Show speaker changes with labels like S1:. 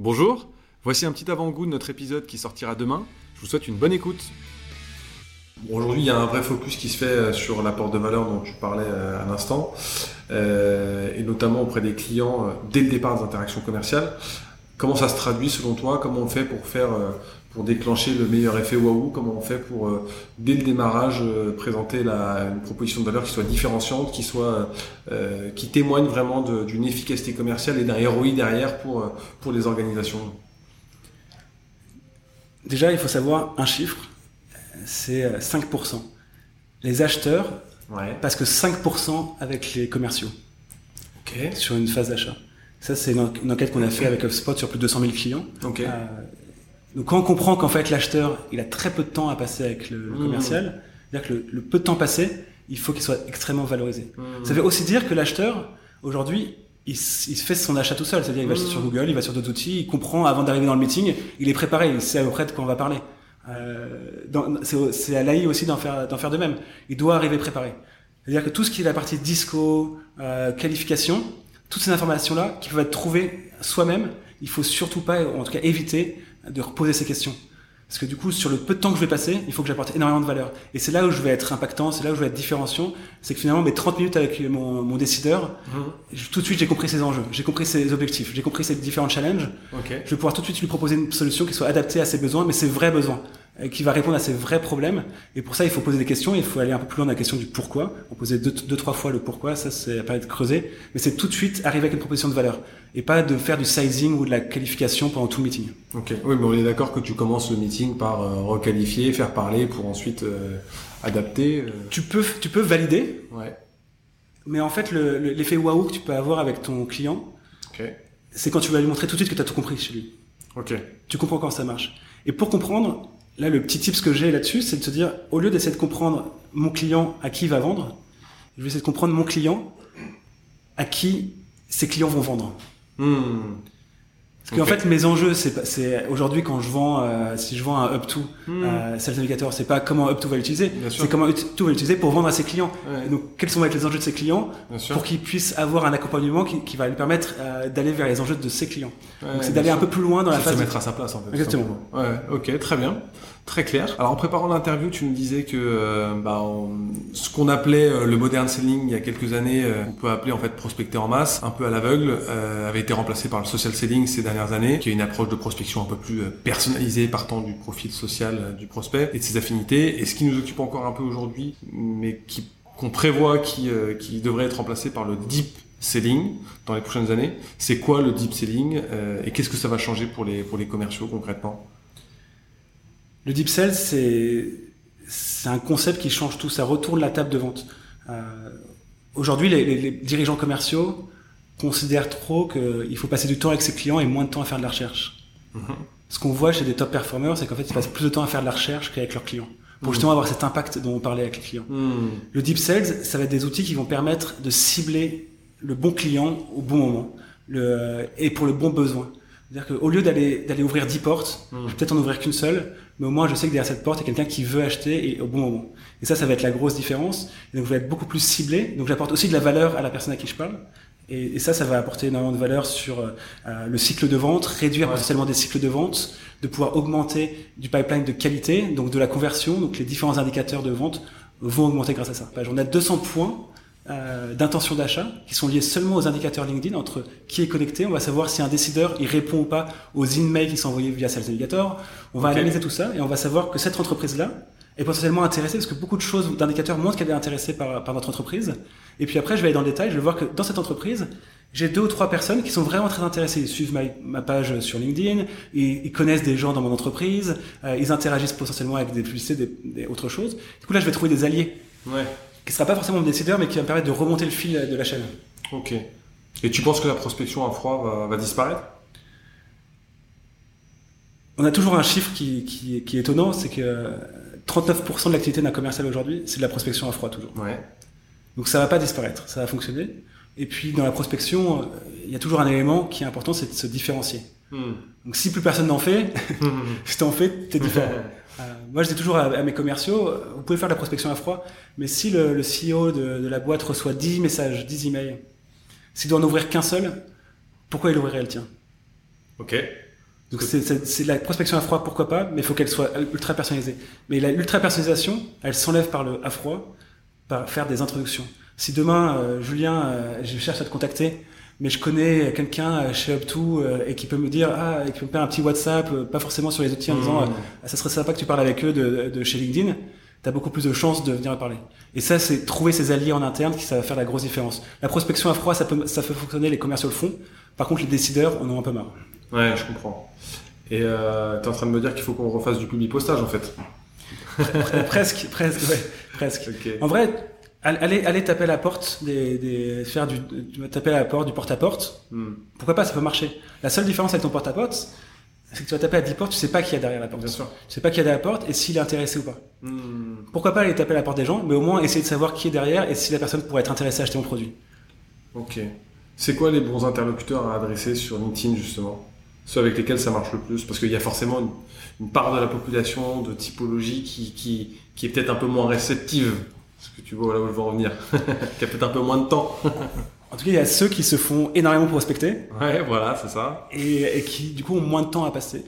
S1: Bonjour, voici un petit avant-goût de notre épisode qui sortira demain. Je vous souhaite une bonne écoute. Aujourd'hui, il y a un vrai focus qui se fait euh, sur l'apport de valeur dont tu parlais euh, à l'instant, euh, et notamment auprès des clients dès le départ des interactions commerciales. Comment ça se traduit selon toi? Comment on fait pour faire pour déclencher le meilleur effet waouh? Comment on fait pour dès le démarrage présenter la, une proposition de valeur qui soit différenciante, qui soit qui témoigne vraiment d'une efficacité commerciale et d'un ROI derrière pour pour les organisations?
S2: Déjà, il faut savoir un chiffre c'est 5%. Euh, les acheteurs parce que 5% avec les commerciaux sur une phase d'achat. Ça, c'est une, enquête qu'on a fait avec HubSpot sur plus de 200 000 clients.
S1: Euh,
S2: donc, quand on comprend qu'en fait l'acheteur, il a très peu de temps à passer avec le, mmh. commercial, c'est-à-dire que le, peu de temps passé, il faut qu'il soit extrêmement valorisé. Mmh. Ça veut aussi dire que l'acheteur, aujourd'hui, il, fait son achat tout seul. C'est-à-dire, il va mmh. sur Google, il va sur d'autres outils, il comprend avant d'arriver dans le meeting, il est préparé, il sait à peu près de quoi on va parler. Euh, c'est à l'AI aussi d'en faire, faire de même. Il doit arriver préparé. C'est-à-dire que tout ce qui est la partie disco, euh, qualification, toutes ces informations-là qui peuvent être trouvées soi-même, il faut surtout pas, en tout cas éviter de reposer ces questions. Parce que du coup, sur le peu de temps que je vais passer, il faut que j'apporte énormément de valeur. Et c'est là où je vais être impactant, c'est là où je vais être différenciant. C'est que finalement, mes 30 minutes avec mon, mon décideur, mmh. tout de suite, j'ai compris ses enjeux, j'ai compris ses objectifs, j'ai compris ses différents challenges. Je vais pouvoir tout de suite lui proposer une solution qui soit adaptée à ses besoins, mais ses vrais besoins. Euh, qui va répondre à ces vrais problèmes. Et pour ça, il faut poser des questions. Il faut aller un peu plus loin dans la question du pourquoi. On posait deux, deux trois fois le pourquoi. Ça, c'est pas être creusé. Mais c'est tout de suite arriver avec une proposition de valeur. Et pas de faire du sizing ou de la qualification pendant tout le meeting.
S1: Ok. Oui, mais on est d'accord que tu commences le meeting par euh, requalifier, faire parler pour ensuite euh, adapter.
S2: Tu peux, tu peux valider.
S1: Ouais.
S2: Mais en fait, l'effet le, waouh que tu peux avoir avec ton client,
S1: okay.
S2: c'est quand tu vas lui montrer tout de suite que tu as tout compris chez lui.
S1: Ok.
S2: Tu comprends comment ça marche. Et pour comprendre, Là, le petit tips que j'ai là-dessus, c'est de se dire, au lieu d'essayer de comprendre mon client à qui il va vendre, je vais essayer de comprendre mon client à qui ses clients vont vendre.
S1: Hmm.
S2: Parce qu'en fait, mes enjeux, c'est aujourd'hui quand je vends, euh, si je vends un up-to hmm. euh, Sales Navigator, c'est pas comment up-to va l'utiliser, c'est comment up-to va l'utiliser pour vendre à ses clients. donc, quels sont les enjeux de ses clients pour qu'ils puissent avoir un accompagnement qui, qui va lui permettre euh, d'aller vers les enjeux de ses clients. donc, c'est d'aller un peu plus loin dans la phase.
S1: Se mettre à sa place, en fait.
S2: Exactement.
S1: Ouais, ok, très bien. Très clair. Alors en préparant l'interview, tu nous disais que euh, bah, ce qu'on appelait euh, le modern selling il y a quelques années, euh, on peut appeler en fait prospecter en masse, un peu à l'aveugle, avait été remplacé par le social selling ces dernières années, qui est une approche de prospection un peu plus personnalisée partant du profil social du prospect et de ses affinités. Et ce qui nous occupe encore un peu aujourd'hui, mais qui qu'on prévoit qui, qui devrait être remplacé par le deep selling dans les prochaines années. C'est quoi le deep selling et qu'est-ce que ça va changer pour les pour les commerciaux concrètement?
S2: Le deep sell, c'est un concept qui change tout. Ça retourne la table de vente. Euh, Aujourd'hui, les, dirigeants commerciaux considèrent trop qu'il faut passer du temps avec ses clients et moins de temps à faire de la recherche. Mm-hmm. Ce qu'on voit chez des top performers, c'est qu'en fait, ils passent plus de temps à faire de la recherche qu'avec leurs clients. Pour mm-hmm. justement avoir cet impact dont on parlait avec les clients.
S1: Mm.
S2: Le deep sales, ça va être des outils qui vont permettre de cibler le bon client au bon moment le, et pour le bon besoin. C'est-à-dire qu'au lieu d'aller d'aller ouvrir 10 portes, mm. je vais peut-être en ouvrir qu'une seule, mais au moins je sais que derrière cette porte, il y a quelqu'un qui veut acheter et au bon moment. Et ça, ça va être la grosse différence. Et donc je vais être beaucoup plus ciblé. Donc j'apporte aussi de la valeur à la personne à qui je parle. Et, et ça, ça va apporter énormément de valeur sur euh, le cycle de vente, réduire potentiellement des cycles de vente, de pouvoir augmenter du pipeline de qualité, donc de la conversion. Donc les différents indicateurs de vente vont augmenter grâce à ça. On a 200 points euh, d'intention d'achat qui sont liés seulement aux indicateurs LinkedIn entre qui est connecté. On va savoir si un décideur il répond ou pas aux emails qui sont envoyés via Sales Navigator. On va analyser tout ça et on va savoir que cette entreprise-là est potentiellement intéressée parce que beaucoup de choses d'indicateurs montrent qu'elle est intéressée par, par notre entreprise. Et puis après, je vais aller dans le détail, je vais voir que dans cette entreprise, j'ai deux ou trois personnes qui sont vraiment très intéressées. Ils suivent ma, page sur LinkedIn, ils, ils, connaissent des gens dans mon entreprise, euh, ils interagissent potentiellement avec des publicités, des, des autres choses. Du coup là, je vais trouver des alliés.
S1: Ouais
S2: qui sera pas forcément mon décideur, mais qui va me permettre de remonter le fil de la chaîne.
S1: Ok. Et tu penses que la prospection à froid va, disparaître?
S2: On a toujours un chiffre qui, qui, qui est étonnant, c'est que 39% de l'activité d'un commercial aujourd'hui, c'est de la prospection à froid toujours.
S1: Ouais.
S2: Donc ça va pas disparaître, ça va fonctionner. Et puis dans la prospection, il y a toujours un élément qui est important, c'est de se différencier.
S1: Hmm.
S2: Donc si plus personne n'en fait, si t'en fais, t'es différent. Euh, moi, je dis toujours à, mes commerciaux, vous pouvez faire de la prospection à froid, mais si le, le CEO de, de, la boîte reçoit 10 messages, 10 emails, s'il doit en ouvrir qu'un seul, pourquoi il ouvrirait le tien?
S1: Ok.
S2: Donc c'est la prospection à froid, pourquoi pas, mais il faut qu'elle soit ultra personnalisée. Mais l'ultra personnalisation, elle s'enlève par le à froid, par faire des introductions. Si demain, euh, Julien, euh, je cherche à te contacter, mais je connais quelqu'un euh, chez Up2 et qui peut me dire, ah, et qui peut me faire un petit WhatsApp, pas forcément sur les outils en mmh. disant, ah, ça serait sympa que tu parles avec eux de, de chez LinkedIn, tu as beaucoup plus de chances de venir parler. Et ça, c'est trouver ses alliés en interne qui ça va faire la grosse différence. La prospection à froid, ça peut, ça fait fonctionner, les commerciaux le font. Par contre, les décideurs on en a un peu marre.
S1: Ouais, je comprends. Et euh, tu es en train de me dire qu'il faut qu'on refasse du public postage en fait.
S2: presque, presque, ouais, presque. En vrai, aller, aller taper à la porte, des, des, faire du, taper à la porte, du porte-à-porte, hmm. pourquoi pas, ça peut marcher. La seule différence avec ton porte-à-porte, c'est que tu vas taper à 10 portes, tu sais pas qui y a derrière la porte.
S1: Bien sûr.
S2: Tu sais pas qui y a derrière la porte et s'il est intéressé ou pas. Hmm. Pourquoi pas aller taper à la porte des gens, mais au moins essayer de savoir qui est derrière et si la personne pourrait être intéressée à acheter mon produit.
S1: Ok. C'est quoi les bons interlocuteurs à adresser sur LinkedIn justement? Ceux avec lesquels ça marche le plus? Parce qu'il y a forcément une, part de la population de typologie qui, qui, qui est peut-être un peu moins réceptive. Parce que tu vois là où je veux en venir. qui a peut-être un peu moins de temps.
S2: En tout cas, il y a ceux qui se font énormément prospecter.
S1: Ouais, voilà, c'est ça.
S2: Et, qui, du coup, ont moins de temps à passer.